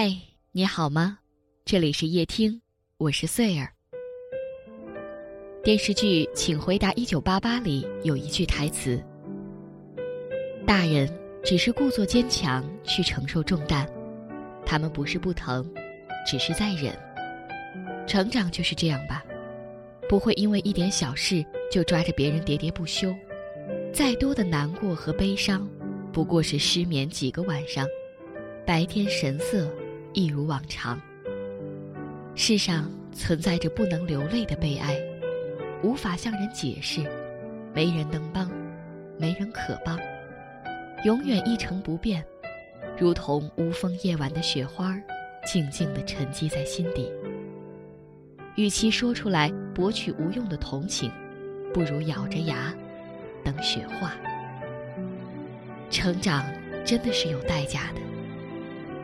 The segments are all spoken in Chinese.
嗨，你好吗？这里是夜听，我是穗儿。电视剧《请回答一九八八》里有一句台词：“大人只是故作坚强去承受重担，他们不是不疼，只是在忍。成长就是这样吧，不会因为一点小事就抓着别人喋喋不休。再多的难过和悲伤，不过是失眠几个晚上。”白天神色一如往常。世上存在着不能流泪的悲哀，无法向人解释，没人能帮，没人可帮，永远一成不变，如同无风夜晚的雪花，静静地沉积在心底。与其说出来博取无用的同情，不如咬着牙等雪化。成长真的是有代价的。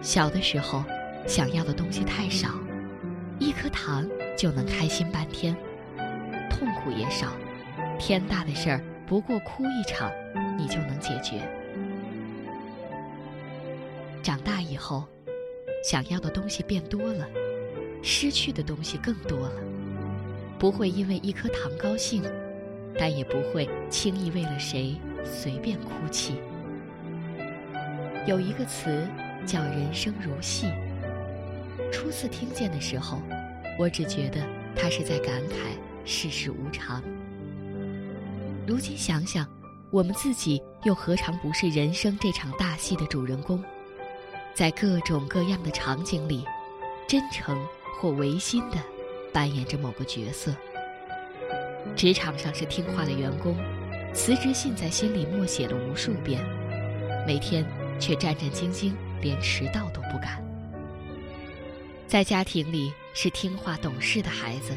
小的时候，想要的东西太少，一颗糖就能开心半天，痛苦也少，天大的事儿不过哭一场，你就能解决。长大以后，想要的东西变多了，失去的东西更多了，不会因为一颗糖高兴，但也不会轻易为了谁随便哭泣。有一个词。叫人生如戏。初次听见的时候，我只觉得他是在感慨世事无常。如今想想，我们自己又何尝不是人生这场大戏的主人公？在各种各样的场景里，真诚或违心的扮演着某个角色。职场上是听话的员工，辞职信在心里默写了无数遍，每天却战战兢兢。连迟到都不敢。在家庭里是听话懂事的孩子，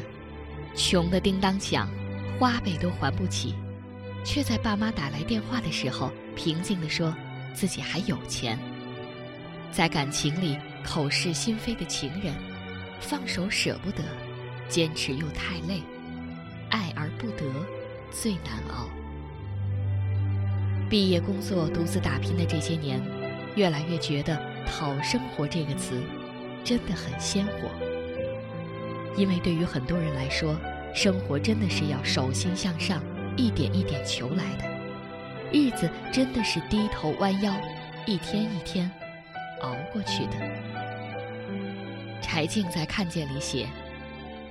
穷的叮当响，花呗都还不起，却在爸妈打来电话的时候平静地说自己还有钱。在感情里口是心非的情人，放手舍不得，坚持又太累，爱而不得，最难熬。毕业工作独自打拼的这些年。越来越觉得“讨生活”这个词真的很鲜活，因为对于很多人来说，生活真的是要手心向上，一点一点求来的，日子真的是低头弯腰，一天一天熬过去的。柴静在《看见》里写：“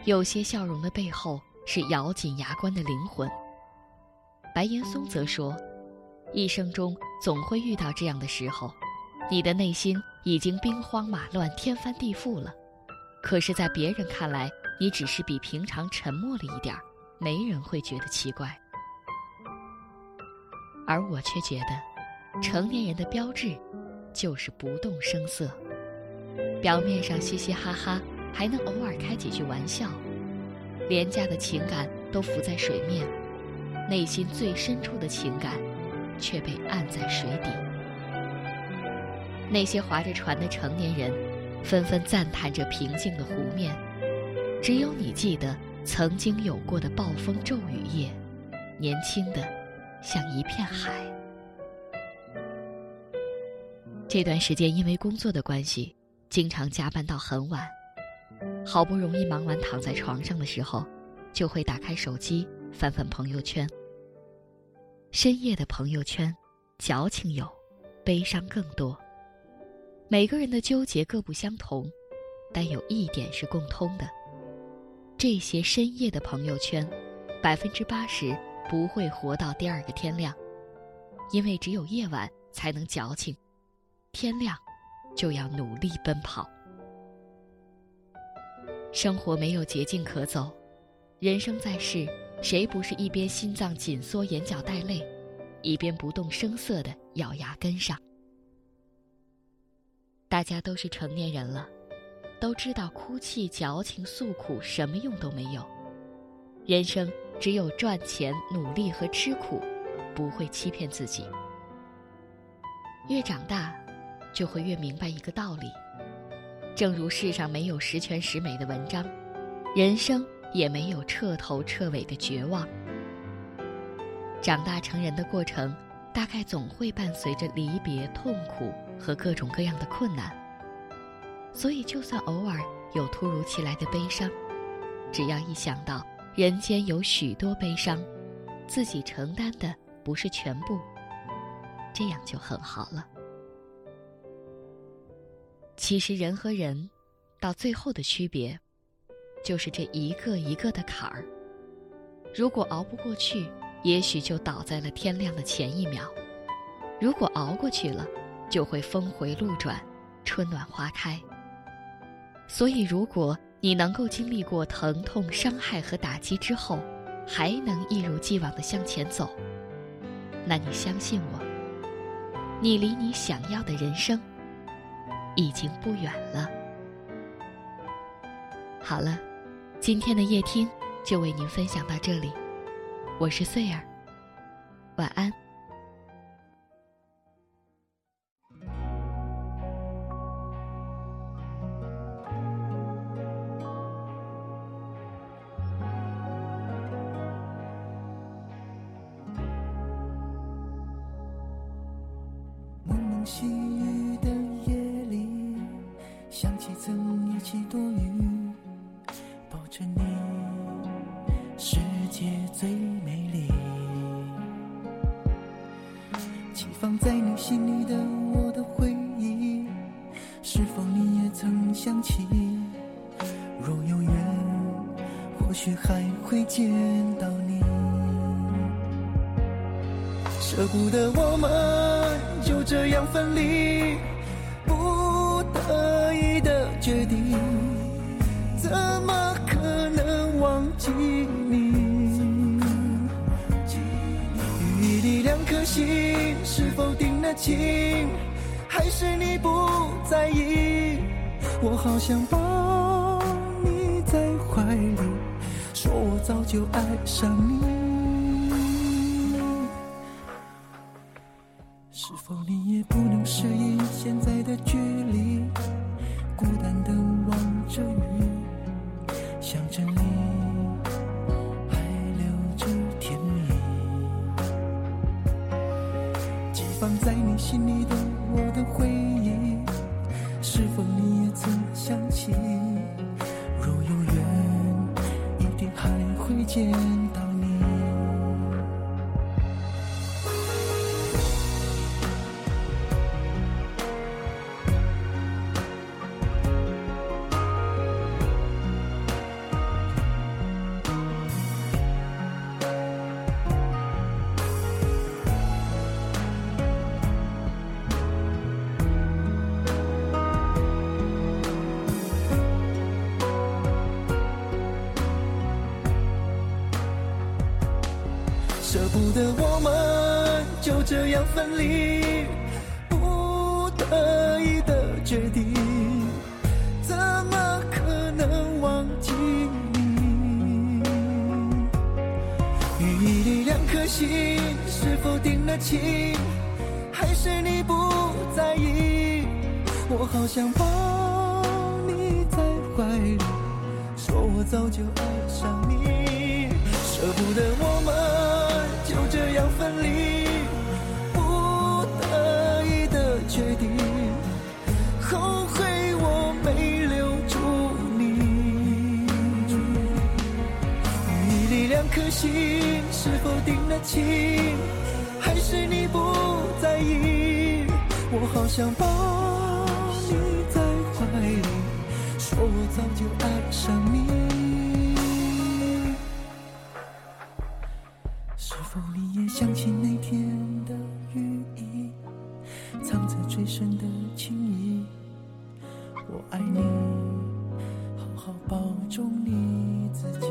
有些笑容的背后是咬紧牙关的灵魂。”白岩松则说：“一生中总会遇到这样的时候。”你的内心已经兵荒马乱、天翻地覆了，可是，在别人看来，你只是比平常沉默了一点儿，没人会觉得奇怪。而我却觉得，成年人的标志，就是不动声色，表面上嘻嘻哈哈，还能偶尔开几句玩笑，廉价的情感都浮在水面，内心最深处的情感，却被按在水底。那些划着船的成年人，纷纷赞叹着平静的湖面。只有你记得曾经有过的暴风骤雨夜，年轻的像一片海。这段时间因为工作的关系，经常加班到很晚。好不容易忙完，躺在床上的时候，就会打开手机翻翻朋友圈。深夜的朋友圈，矫情有，悲伤更多。每个人的纠结各不相同，但有一点是共通的：这些深夜的朋友圈，百分之八十不会活到第二个天亮，因为只有夜晚才能矫情，天亮就要努力奔跑。生活没有捷径可走，人生在世，谁不是一边心脏紧缩、眼角带泪，一边不动声色的咬牙跟上？大家都是成年人了，都知道哭泣、矫情、诉苦什么用都没有。人生只有赚钱、努力和吃苦，不会欺骗自己。越长大，就会越明白一个道理：正如世上没有十全十美的文章，人生也没有彻头彻尾的绝望。长大成人的过程，大概总会伴随着离别、痛苦。和各种各样的困难，所以就算偶尔有突如其来的悲伤，只要一想到人间有许多悲伤，自己承担的不是全部，这样就很好了。其实人和人，到最后的区别，就是这一个一个的坎儿。如果熬不过去，也许就倒在了天亮的前一秒；如果熬过去了，就会峰回路转，春暖花开。所以，如果你能够经历过疼痛、伤害和打击之后，还能一如既往的向前走，那你相信我，你离你想要的人生已经不远了。好了，今天的夜听就为您分享到这里，我是穗儿，晚安。细雨的夜里，想起曾一起躲雨，抱着你，世界最美丽。寄放在你心里的我的回忆，是否你也曾想起？若有缘，或许还会见到你。舍不得我们。这样分离，不得已的决定，怎么可能忘记你？雨里两颗心是否定了情，还是你不在意？我好想抱你在怀里，说我早就爱上你。是否你放在你心里的我的回忆，是否你也曾想起？若有缘，一定还会见舍不得我们就这样分离，不得已的决定，怎么可能忘记你？雨里两颗心是否定了情，还是你不在意？我好想抱你在怀里，说我早就爱上你，舍不得我心是否定了情，还是你不在意？我好想抱你在怀里，说我早就爱上你。是否你也想起那天的雨衣，藏着最深的情意。我爱你，好好保重你自己。